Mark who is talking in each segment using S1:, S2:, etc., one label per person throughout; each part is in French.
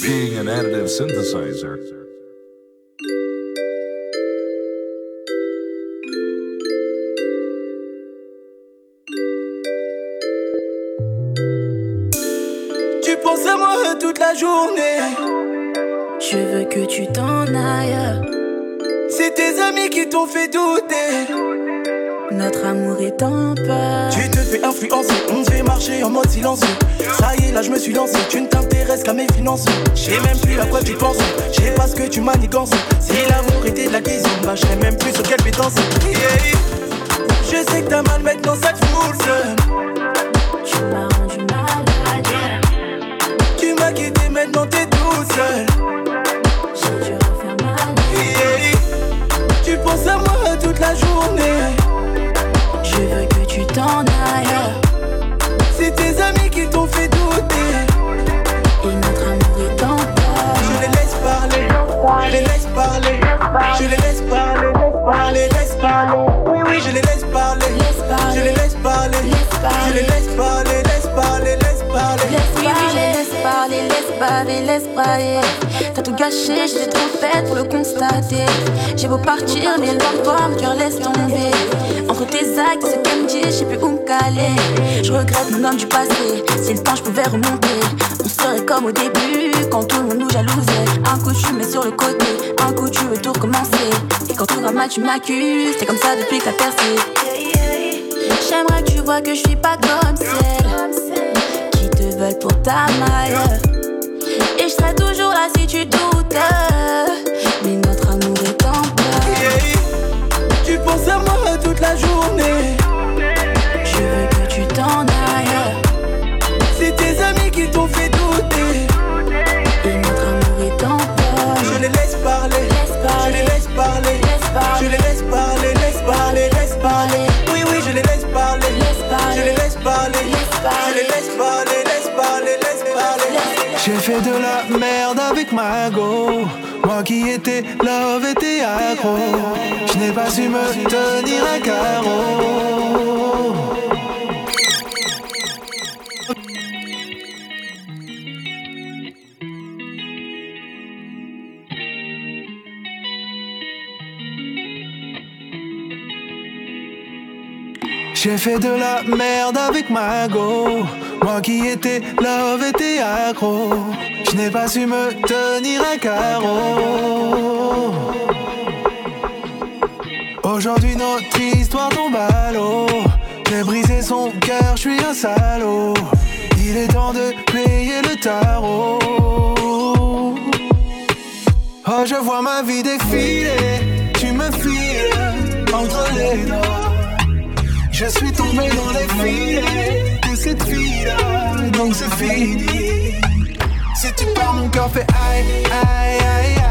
S1: Being an additive synthesizer.
S2: Tu penses à moi toute la journée.
S3: Je veux que tu t'en ailles.
S2: C'est tes amis qui t'ont fait douter.
S3: Notre amour est en peur.
S2: Tu te fais influencer, on fait marcher en mode silencieux. Ça y est, là je me suis lancé, tu ne t'intéresses qu'à mes finances. J'ai même plus à quoi tu penses, je sais pas ce que tu manigances. Si l'amour était de la cuisine, bah je même plus sur quelle pétence. Yeah. Je sais que t'as mal maintenant, ça te fout le. Laisse parler.
S3: T'as tout gâché, j'ai trop fait pour le constater. J'ai beau partir, mais toi, mon cœur laisse tomber. Entre tes actes ce qu'elle me dit, je plus où me caler. Je regrette mon homme du passé. Si le temps je pouvais remonter, on serait comme au début, quand tout le monde nous jalousait. Un coup tu mets sur le côté, un coup tu veux tout recommencer. Et quand tout va mal, tu m'accuses. C'est comme ça depuis que t'as percé. J'aimerais que tu vois que je suis pas comme celle qui te veulent pour ta maille. Toujours là si tu doutes. Mais notre amour est en.
S2: Yeah. Tu penses à moi toute la journée. Fait
S4: de la merde avec ma go. Moi qui étais love était accro. Je n'ai pas su me tenir à carreau. J'ai fait de la merde avec ma go. Moi qui étais love était accro. Je n'ai pas su me tenir à carreau. Aujourd'hui notre histoire tombe à l'eau. J'ai brisé son cœur, je suis un salaud. Il est temps de payer le tarot. Oh, je vois ma vie défiler. Tu me files entre les doigts. Je suis tombé dans les filets cette fille-là, donc c'est fini. Si tu pars, mon cœur fait aïe, aïe, aïe,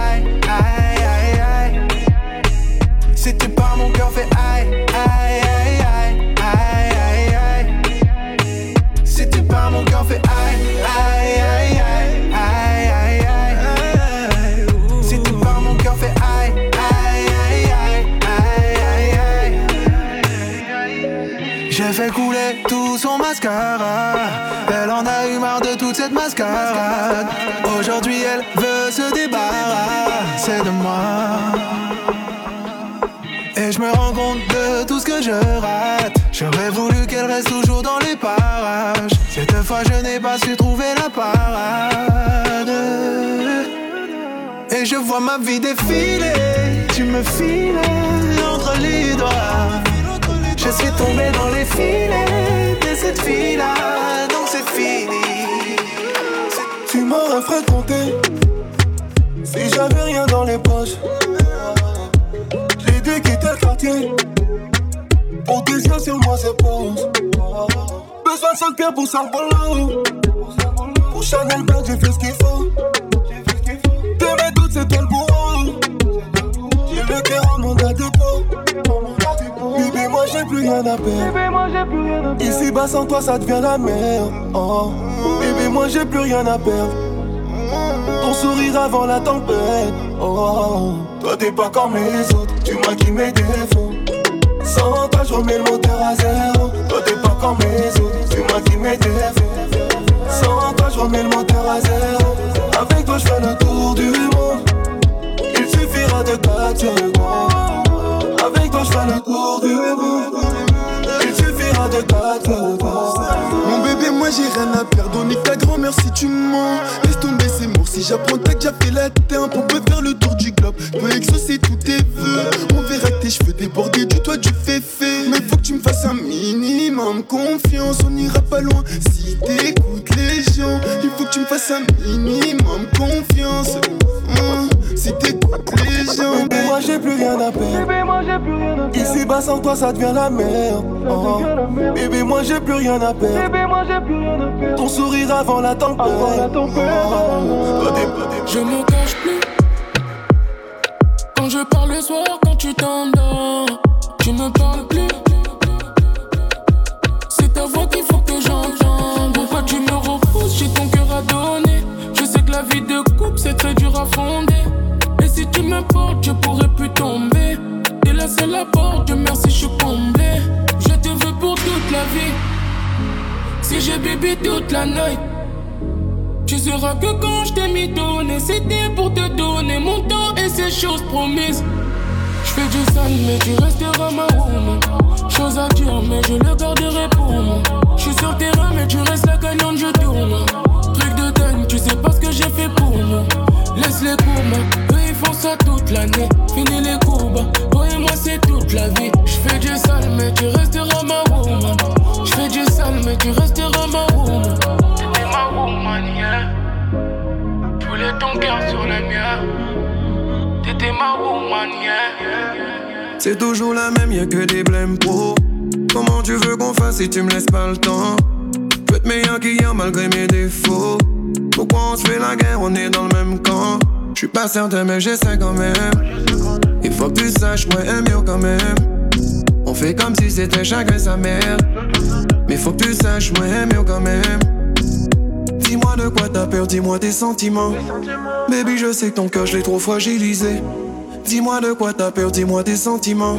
S4: Et je me rends compte de tout ce que je rate. J'aurais voulu qu'elle reste toujours dans les parages. Cette fois, je n'ai pas su trouver la parade. Et je vois ma vie défiler. Tu me files entre les doigts. Je suis tombé dans les filets de cette fille-là, donc c'est fini.
S5: Tu m'aurais fréquenté si j'avais rien dans les poches. J'ai dû quitter le quartier pour tes yeux sur moi c'est pose. Besoin de 5 pierres pour ça boulot. Pour Chanel Bag, j'ai fait ce qu'il faut. De mes doutes, c'est toi le bourreau. J'ai le cœur en mandat dépôt. Bébé, moi j'ai plus rien à perdre. Ici bas sans toi ça devient la merde. Oh. Bébé, moi j'ai plus rien à perdre. Ton sourire avant la tempête. Oh. Toi t'es pas comme les autres, tu maquilles mes défauts. Sans toi je remets le moteur à zéro. Toi t'es pas comme les autres, tu maquilles mes défauts.
S6: Sans toi, je remets le moteur à zéro. Avec toi, je fais le tour du monde. Il suffira de 4 secondes. Avec toi, je fais le tour du monde. Il suffira de 4 secondes.
S7: Mon bébé, moi j'ai rien à perdre. Nique ta grand-mère si tu mens. Laisse tomber, c'est mort. Si j'apprends, t'as déjà fait la terre. On peut faire le tour du globe. Peut exaucer tous tes vœux. On verra que tes cheveux déborder du toit du féfé. Mais faut que tu me fasses un minimum confiance. On ira pas loin si t'écoutes les gens. Il faut que tu me fasses un minimum confiance. Hum, si t'écoutes les gens.
S6: Bébé, moi j'ai plus rien à perdre. Ici bas sans toi ça devient la merde. Oh. Bébé, moi j'ai plus rien à perdre. Ton sourire avant la tempête. Oh.
S8: Je me promises. Je fais du sale, mais tu resteras ma woman. Chose à dire, mais je le garderai pour moi. Je suis sur terrain, mais tu restes la gagnante, je tourne. Truc de dingue, tu sais pas ce que j'ai fait pour nous. Laisse les courbes, eux ils font ça toute l'année. Fini les courbes, toi et moi c'est toute la vie. Je fais du sale, mais tu resteras ma woman. Je fais du sale, mais tu resteras ma woman. T'étais ma woman, yeah. Voulais ton cœur sur le mien.
S5: C'est toujours la même, y'a que des blèmes pro. Comment tu veux qu'on fasse si tu me laisses pas le temps? Peut être meilleur qu'hier malgré mes défauts. Pourquoi on se fait la guerre, on est dans le même camp? J'suis pas certain, mais j'essaie quand même. Il faut que tu saches, moi aime mieux quand même. On fait comme si c'était chacun sa mère. Mais faut que tu saches, moi aime mieux quand même. Dis-moi de quoi t'as peur, dis-moi tes sentiments. Baby, je sais que ton cœur, je l'ai trop fragilisé. Dis-moi de quoi t'as peur, dis-moi tes sentiments.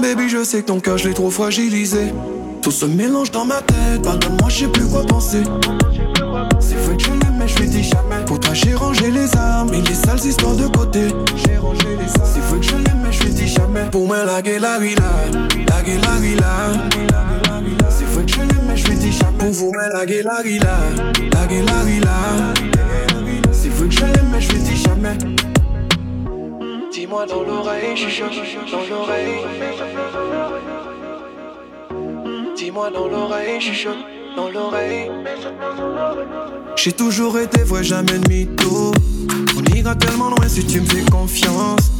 S5: Baby, je sais que ton cœur, je l'ai trop fragilisé. Tout se mélange dans ma tête, pardonne-moi, je sais plus quoi penser. C'est vrai que je l'aime, mais je lui dis jamais. Pour toi, j'ai rangé les armes et les sales histoires de côté. J'ai rangé les armes. C'est vrai que je l'aime, mais je lui dis jamais. Pour moi, la gueule, la villa. La gueule, la villa. Pour vous, mais la gueule, la villa. La gueule, la. C'est vrai que je l'aime, mais je lui dis jamais. Dis-moi dans l'oreille, chuchote dans l'oreille. Dis-moi dans l'oreille, chuchote dans l'oreille. J'ai toujours été vrai, jamais de mytho. On ira tellement loin si tu me fais confiance.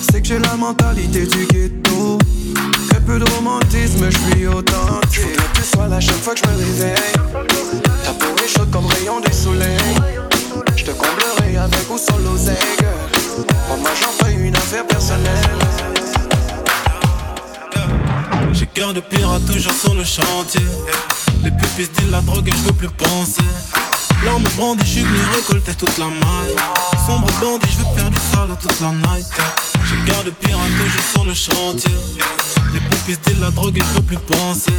S5: C'est que j'ai la mentalité du ghetto. Très peu de romantisme, je suis authentique. Faudrait que tu sois là chaque fois que je me réveille. Ta peau est chaude comme rayon du soleil. Je te comblerai avec ou sans l'oseille. Pour moi, j'en fais une affaire personnelle.
S9: J'ai cœur de pirate toujours sur le chantier. Les pupilles disent la drogue et je veux plus penser. L'arme brandie, je suis venu récolter toute la maille. Sombre bandit, je veux faire du sale toute la night. J'ai cœur de pirate toujours sur le chantier. Les pupilles disent la drogue et je veux plus penser.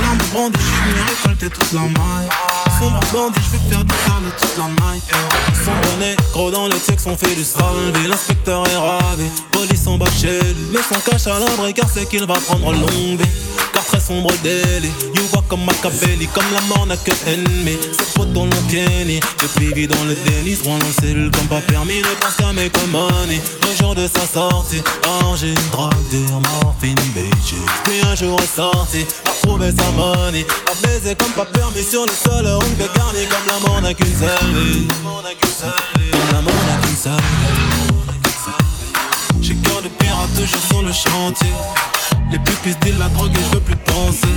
S9: L'arme brandie, je venu récolter toute la maille. Sombre bandit, je veux faire du sale toute la night. Son bonnet, gros dans le texte, on fait du salvé. L'inspecteur est ravi, police en bas chez lui. Mais son cache à l'abri car c'est qu'il va prendre vie. Car très sombre délit, you vois comme Machiavelli, comme la mort n'a que ennemi. Ses dans l'ont pieni, depuis vit dans le déni, se dans le cellule comme pas permis, ne pense qu'à mes money. Le jour de sa sortie, argile, drogue, morphine, bitches. Puis un jour est sorti, a trouvé sa money, a baisé comme pas permis sur le sol, on garder comme la mort n'a qu'une seule vie. Comme la mort n'a qu'une seule vie. J'ai cœur de pirate toujours sur le chantier. Les pupilles disent la drogue et je veux plus penser.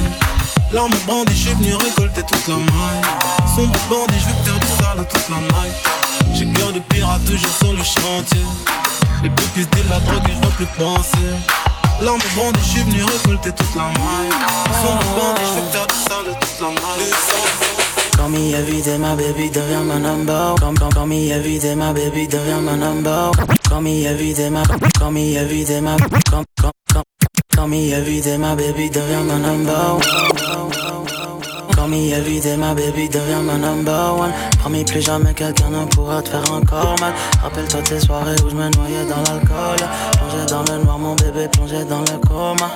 S9: L'arme bandit, je suis venu récolter toute la maille. Sombre bandit, je veux faire du sale toute la night. J'ai cœur de pirate toujours sur le chantier. Les pupilles disent la drogue et je veux plus penser. L'arme bandit, je suis venu récolter toute la maille. Sombre bandit, je veux faire du sale toute la night.
S10: Call me every day, my baby, devient ma number. Call, call, call me every day, my baby, devient ma number. Call me every day, my, call me every day, my, call, call, call, call me every day, my baby, devient ma number. Comme il a vidé ma baby devient ma number one. Promis plus jamais quelqu'un ne pourra te faire encore mal. Rappelle-toi tes soirées où je me noyais dans l'alcool. Plongé dans le noir, mon bébé plongé dans le coma.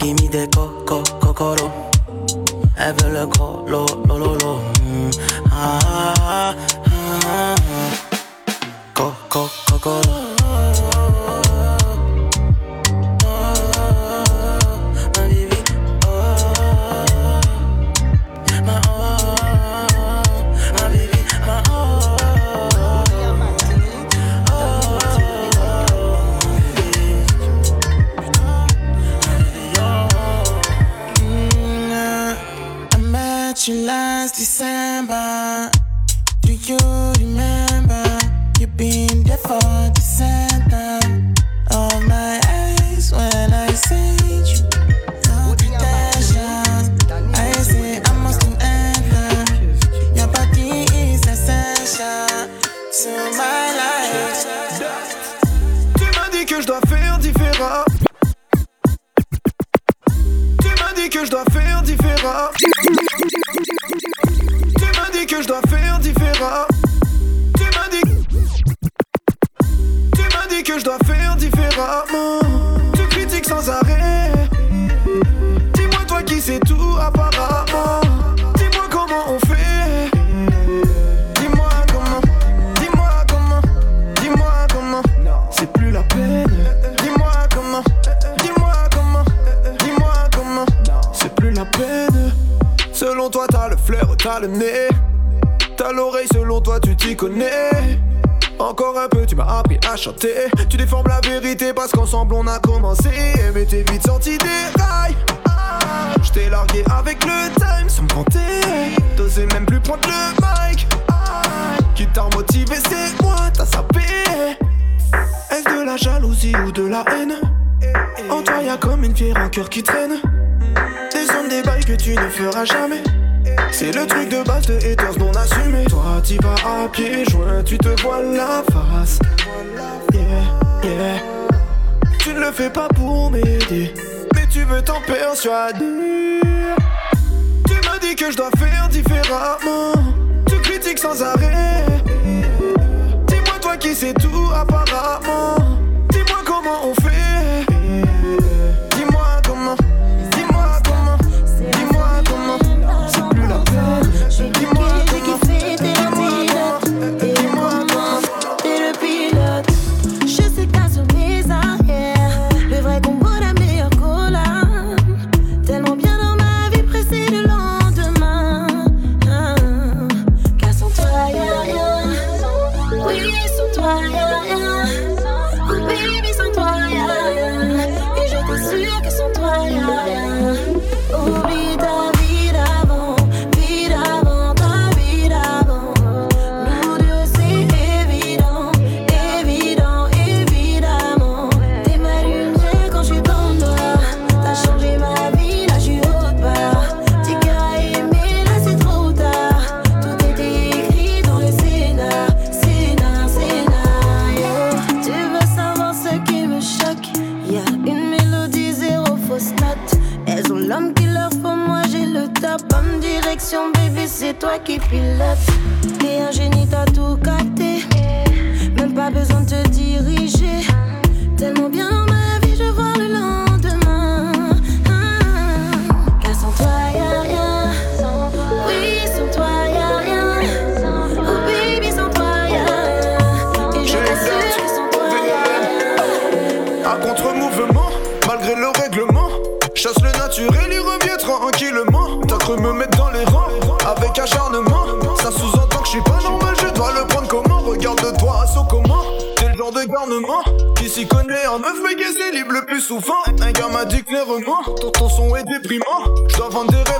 S10: Gimme des coco, cocoro. Elle veut le gros, lo, lo, lo. Mm. Ah, ah, ah, ah. Coco, cocoro. You
S11: cents. T'as le nez. T'as l'oreille, selon toi, tu t'y connais. Encore un peu, tu m'as appris à chanter. Tu déformes la vérité parce qu'ensemble on a commencé. Mais t'es vite sorti des rails. Je t'ai largué avec le time sans compter. T'osais même plus prendre le mic. Qui t'a motivé, c'est moi, t'as sapé. Est-ce de la jalousie ou de la haine? En toi, y'a comme une pierre en cœur qui traîne. Des hommes, des bails que tu ne feras jamais. C'est le truc de base de haters non assumé. Toi, t'y vas à pied joint, tu te vois la face. Tu ne le fais pas pour m'aider, mais tu veux t'en persuader. Tu m'as dit que je dois faire différemment. Tu critiques sans arrêt. Dis-moi, toi qui sais tout apparemment.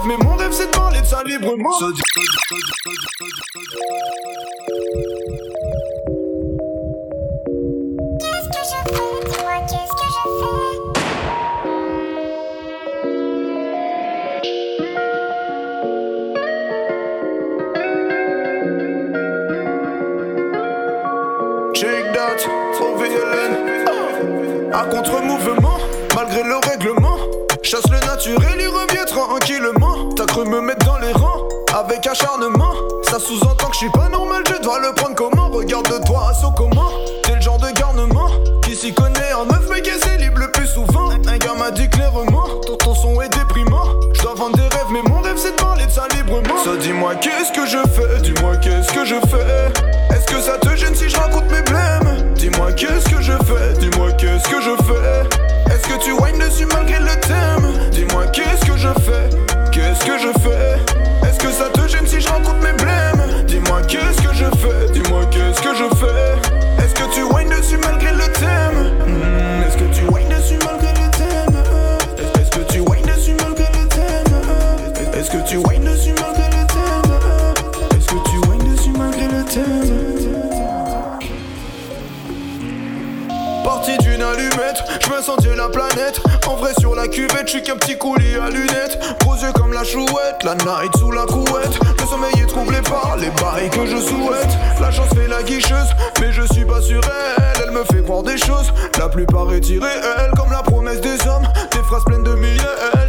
S11: Mais mon rêve c'est de parler de ça librement.
S12: Qu'est-ce que je fais Dis-moi qu'est-ce que je fais?
S11: Shake that, OVLN. À contre-mouvement, malgré le règlement. Chasse le naturel, me mettre dans les rangs avec acharnement. Ça sous-entend que je suis pas normal, je dois le prendre comment? Regarde-toi, saut comment? T'es le genre de garnement qui s'y connaît en neuf, mais qui est libre le plus souvent. Un gars m'a dit clairement, ton, ton son est déprimant. Je dois vendre des rêves, mais mon rêve c'est de parler de ça librement. Ça dis-moi qu'est-ce que je fais, dis-moi qu'est-ce que je fais? Est-ce que ça te gêne si je raconte mes blèmes Dis-moi qu'est-ce que je fais, dis-moi qu'est-ce que je fais? Est-ce que tu whines dessus malgré le thème? La night sous la couette. Le sommeil est troublé par les bails que je souhaite. La chance fait la guicheuse, mais je suis pas sur elle. Elle me fait croire des choses, la plupart est irréelle. Comme la promesse des hommes, des phrases pleines de miel.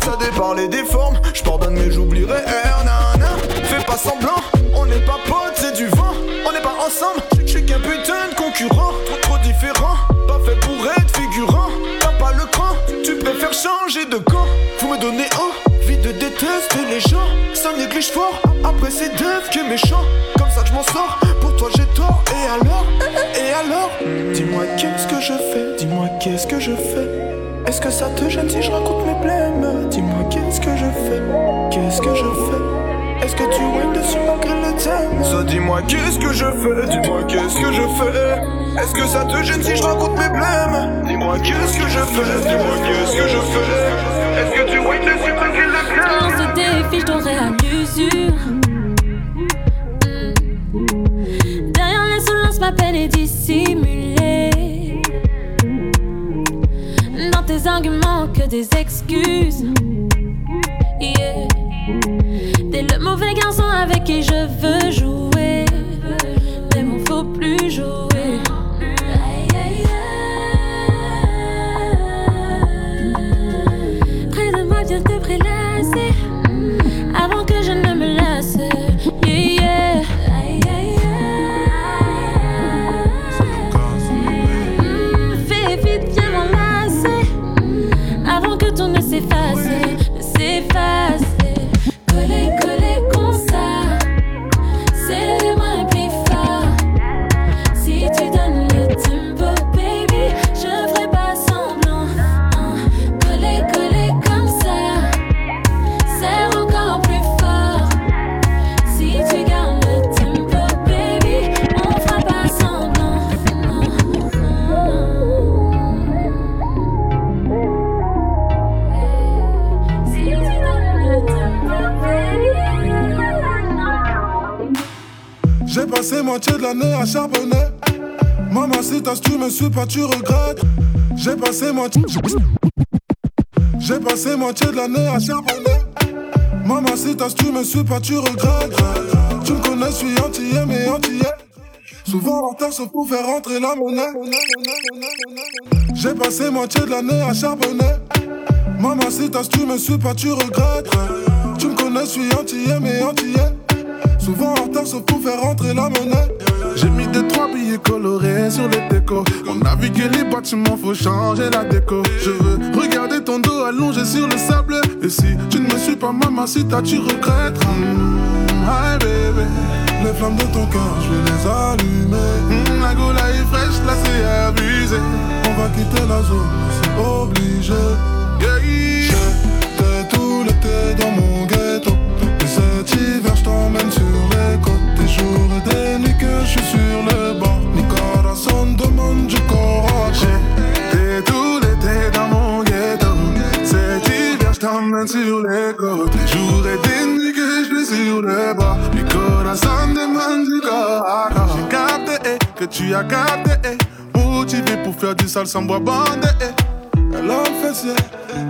S11: Ça déparle et déforme, je pardonne, mais j'oublierai. Eh, fais pas semblant, on n'est pas potes, c'est du vent. On n'est pas ensemble, je suis qu'un putain de concurrent. Trop, trop différent, pas fait pour être figurant. T'as pas le cran, tu préfères changer de si je raconte mes blèmes Dis-moi qu'est-ce que je fais, qu'est-ce que je fais? Est-ce que tu whines dessus malgré le thème? Ça dis-moi qu'est-ce que je fais, dis-moi qu'est-ce que je fais? Est-ce que ça te gêne si je raconte mes blèmes Dis-moi qu'est-ce que je fais, dis-moi qu'est-ce que je fais? Est-ce que tu whines dessus malgré le
S3: Dans
S11: thème
S3: ce défi, je t'aurai à l'usure. Derrière l'insolence, ma peine est dissimulée. Dans tes arguments, des excuses. T'es le mauvais garçon avec qui je veux jouer. Mais bon, faut plus jouer. Aïe, aïe, aïe. Près de moi, viens te prélasser. Avant que
S13: Maman, si t'as tu me suis pas, tu regrettes. J'ai passé moitié. J'ai de l'année à charbonner. Maman, si t'as tu me suis pas, tu regrettes. Tu me connais, je suis antillais, mais antillais. Souvent en retard, sauf pour faire rentrer la monnaie. J'ai passé moitié de l'année à charbonner. Maman, si t'as tu me suis pas, tu regrettes. Tu me connais, je suis antillais, mais antillais. Souvent en retard, sauf pour faire rentrer la monnaie.
S14: J'ai mis deux trois billets colorés sur les décos. On a vu que les bâtiments, faut changer la déco. Je veux regarder ton dos allongé sur le sable. Et si tu ne me suis pas, maman, si t'as, tu regrettes. Mm, hi baby.
S13: Les flammes de ton cœur, je vais les allumer.
S14: Mm, la gola est fraîche, là c'est abusé.
S13: On va quitter la zone, c'est obligé.
S14: Yeah, yeah.
S13: J'étais tout l'été dans mon ghetto. Et cet hiver, je t'emmène sur les côtes. Des jours et des
S14: tu as capté. eh. Motivé pour faire du sale sans bois bandé. eh.
S13: Elle a un fessier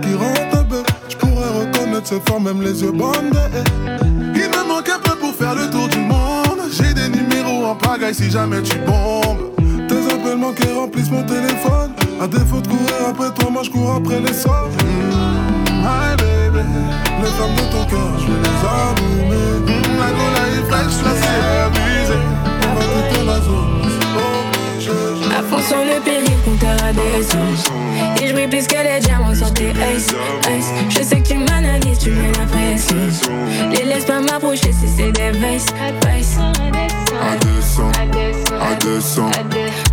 S13: qui rentre. Je pourrais reconnaître ses formes, même les yeux bandés.
S14: Il me manque un peu pour faire le tour du monde. J'ai des numéros en pagaille si jamais tu bombes.
S13: Tes appels manqués remplissent mon téléphone. À défaut de courir après toi, moi je cours après les soirs.
S14: Mm, my baby. Les flammes de ton cœur, je vais les allumer. Mmh, la cola est fraîche, la ciel brisée. On va quitter la zone.
S15: À fond sur le péril, Et je brille plus que les diamants sur tes ice. Je sais que tu m'analyses, tu mets la. Les laisse pas m'approcher si c'est des vices, vices.
S14: À 200, à 200,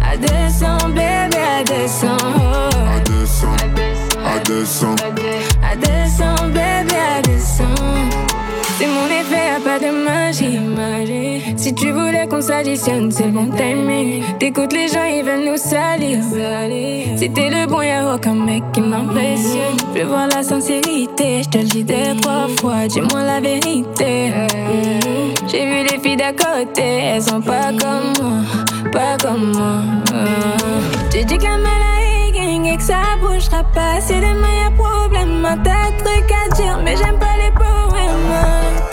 S15: À 200, bébé, à 200.
S14: à 200, à 200.
S15: S'additionne, c'est le bon timing. T'écoutes les gens, ils veulent nous salir. Si t'es le bon, y'a aucun mec qui m'impressionne. Je veux voir la sincérité, je te le dis des trois fois, dis-moi la vérité. Mm. J'ai vu les filles d'à côté, elles sont pas comme moi, pas comme moi. Mm. Tu dis que la maladie gang et que ça bougera pas. Si demain y'a problème, tas de trucs à dire, mais j'aime pas les poèmes.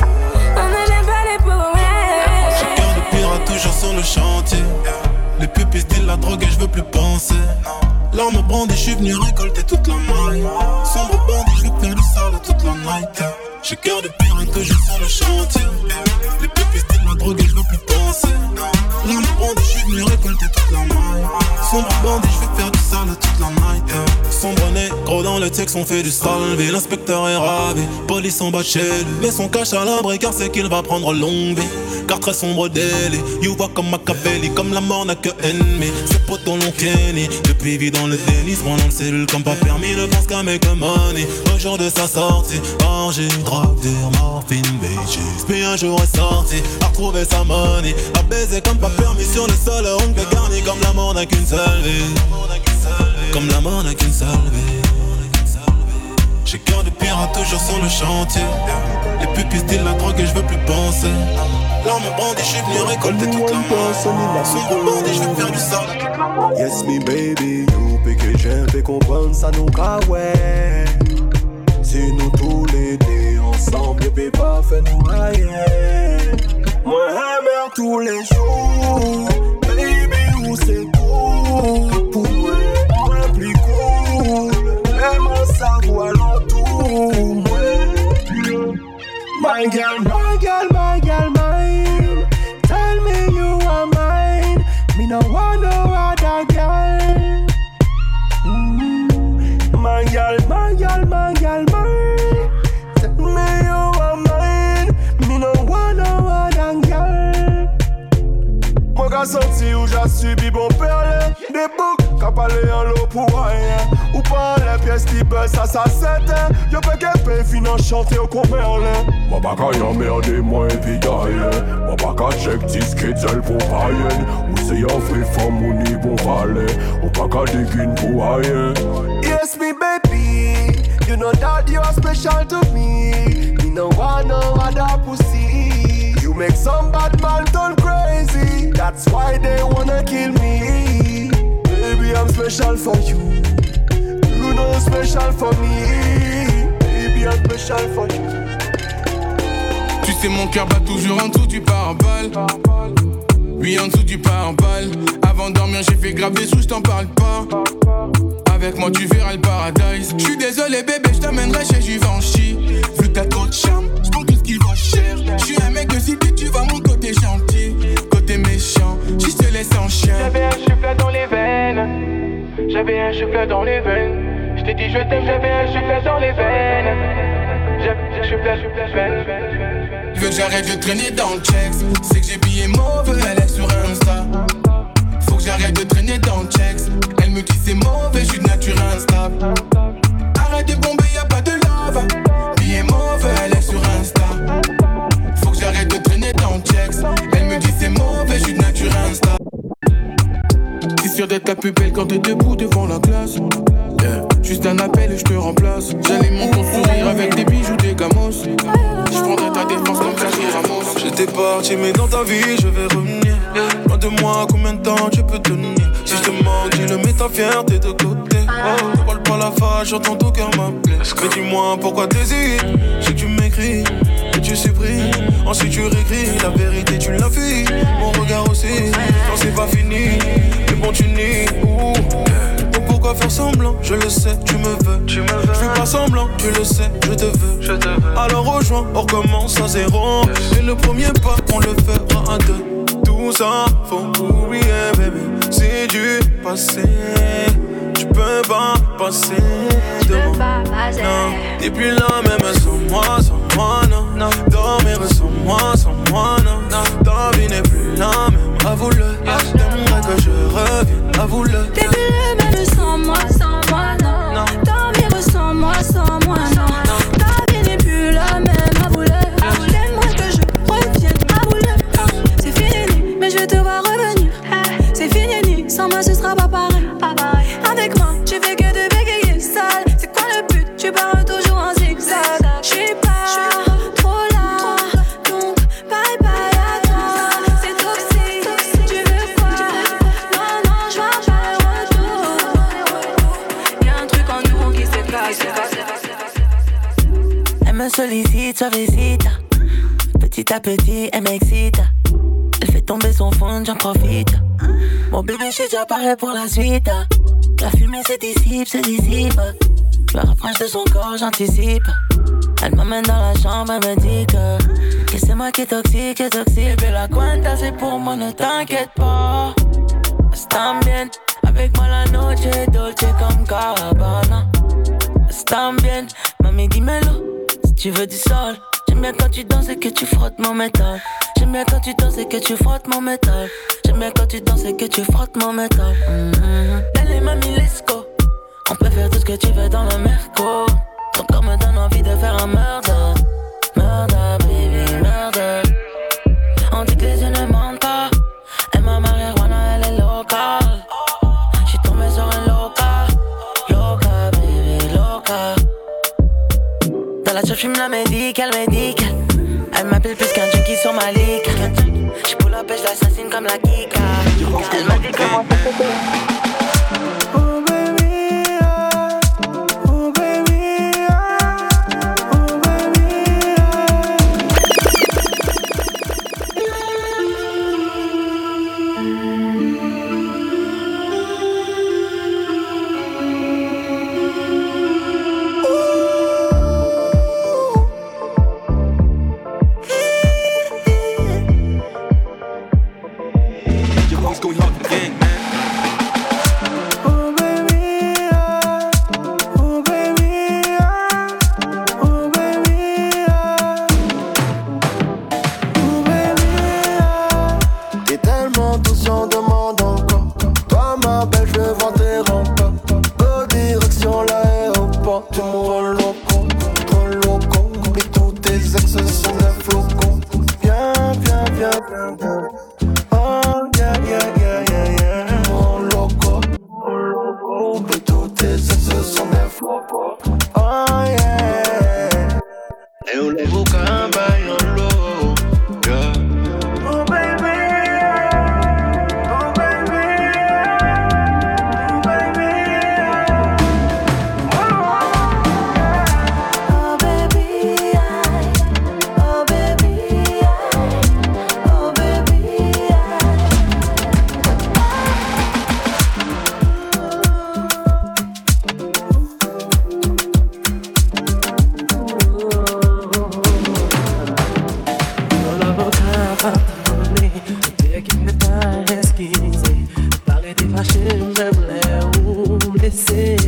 S9: Le chantier. Les pupilles disent la drogue et je veux plus penser. L'arme brandie, je suis venu récolter toute la maille. Sombre bandit, je veux faire du sale toute la night. J'ai cœur de pirate toujours sur le chantier. Négro dans le texte, on fait du salvé. L'inspecteur est ravi, police en bas chez lui. Mais son cache à l'abri car c'est qu'il va prendre longue vie. Car très sombre délai, you voit comme Machiavelli, comme la mort n'a que ennemi. Ses potes l'ont Kenny, depuis vit dans le déni, dans le cellule comme pas permis, ne pense qu'à make money. Au jour de sa sortie, orgie, drogue, dure, morphine, bitches. Puis un jour est sorti, a retrouvé sa money, a baisé comme pas permis sur le sol, ongle garni comme la mort n'a qu'une seule vie. Comme la mort n'a qu'une seule vie. J'ai cœur de pirate toujours sur le chantier. Les pupilles disent la drogue et je veux plus penser. L'arme brandie, je suis venu récolter toute la main. Sombre bandit, je veux faire du sale.
S5: Yes, me baby, you pique j'aime fais comprendre ça nous ouais. Si nous tous les deux ensemble, bébé pas fait nous rien. Moi, j'aime tous les jours. Baby, où c'est cool. My girl, my girl, my girl, mine. Tell me you are mine. Me no want no other girl. Mm. My girl, my girl, my girl, mine. Tell me you are mine. Me no want no other girl. Moi qu'a senti ou j'ai subi bon perle Des boucs qu'a parlé en l'eau pour rien. Ou pas les pièces qui baissent à sa sette Yo pe que pe finan chanter au commerle
S16: Moi pas qu'à y emmerder moi et puis d'ailleurs Moi pas qu'à check disque seul pour païen Ou c'est y'a fait femme ou ni bon palais Ou pas qu'à déguine pour rien.
S5: Yes me baby You know that you are special to me. Me no want no other pussy. You make some bad man turn crazy. That's why they wanna kill me I'm special for you. Special for me. Baby I'm special for you.
S8: Tu sais mon cœur bat toujours en dessous du pare-balles. Oui en dessous du pare-balles. Avant de dormir j'ai fait grave des sous, je t'en parle pas. Avec moi tu verras le paradise. Je suis désolé bébé, je t'amènerai chez Givenchy. Vu t'as trop de charme, je tout ce qui va cher Je suis un mec de cité, tu vois mon côté gentil
S17: J'avais un souffle dans les veines. J'avais un souffle dans les veines. Je t'ai dit je t'aime, j'avais un souffle dans les veines. J'avais un souffle, veine, veine.
S8: Tu veux que j'arrête de traîner dans le checks C'est que j'ai pillé mauvais, elle est sur Insta Faut que j'arrête de traîner dans le checks Elle me dit c'est mauvais, je suis plus belle quand t'es debout devant la classe. Juste un appel et je te remplace J'alimente ton sourire avec des bijoux, des gamos Je prendrai ta défense comme Sergio Ramos
S18: J'étais parti, mais dans ta vie, je vais revenir. Loin de moi, combien de temps tu peux tenir? Si je te manque, dis-le, mets ta fierté de côté. Oh, ne parle pas la face, j'entends ton cœur m'appeler. Mais dis-moi pourquoi t'hésites? Sais que tu m'écris, que tu supprimes. Ensuite, tu réécris la vérité, tu l'as fui. Mon regard aussi, non, c'est pas fini. Mais bon, tu nies. Ouh. Pourquoi faire semblant, je le sais, tu me veux. Tu me veux. Je fais pas semblant, tu le sais, je te veux. Je te veux. Alors rejoins, on recommence à zéro. Et le premier pas, on le fera à deux. Tout ça, faut oublier, baby. C'est du passé. Peux pas passer de moi. Non, t'es plus là, même sans moi, sans moi, non. non. Dormir sans moi, sans moi, non. non. Ta vie n'est plus la même, avoue-le. T'aimerais que je revienne, avoue-le.
S15: T'es
S10: Petit à petit, elle m'excite. Elle fait tomber son fond, j'en profite. Mon bébé, j'suis déjà paré pour la suite. La fumée se dissipe, se dissipe. Je me rapproche de son corps, j'anticipe. Elle m'amène dans la chambre, elle me dit que, c'est moi qui est toxique, est toxique. Bébé, la cuenta, c'est pour moi, ne t'inquiète pas. Están bien, avec moi la noche dolce comme Carabana. Están bien, mami, si tu veux du sol. J'aime bien quand tu danses et que tu frottes mon métal. J'aime bien quand tu danses et que tu frottes mon métal. J'aime bien quand tu danses et que tu frottes mon métal. Mm-hmm. Allez, mamie, let's. On peut faire tout ce que tu veux dans le merco. Ton corps me donne envie de faire un. Murder, La j'fume la médicale, médicale. Elle m'appelle plus qu'un junkie sur ma ligue. J'pull la pêche, l'assassine comme la Kika. Elle m'a dit comment ça
S5: loco, trop loco. Oh, yeah, yeah, yeah.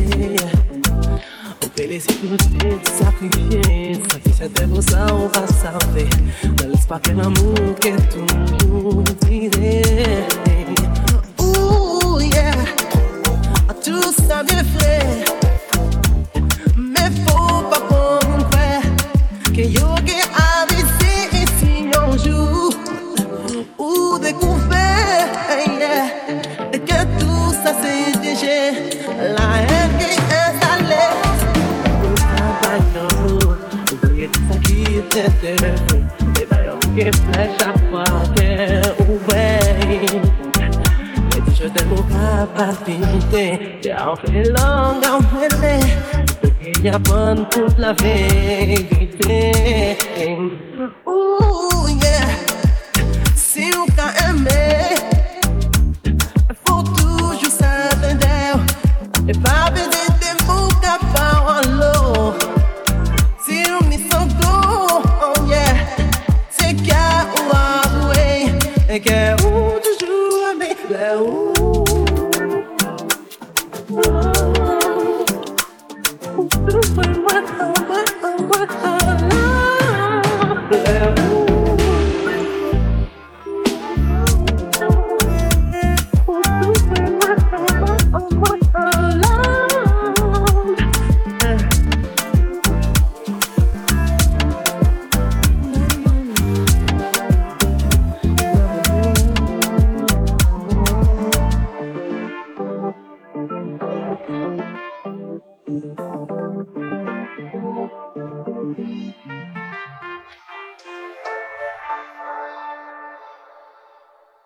S2: Laisser On peut laisser tout de sacrifier Sacrifier tes beaux ça, on va salver Ne laisse pas que l'amour que tout nous dirait Ouh, yeah. Tout ça bien fait Mais était et d'ailleurs qui fait chaque fois que ouais. Et dis je t'aime au capacité, j'ai en fait langue en mêlée. Il y a bonne toute la vérité.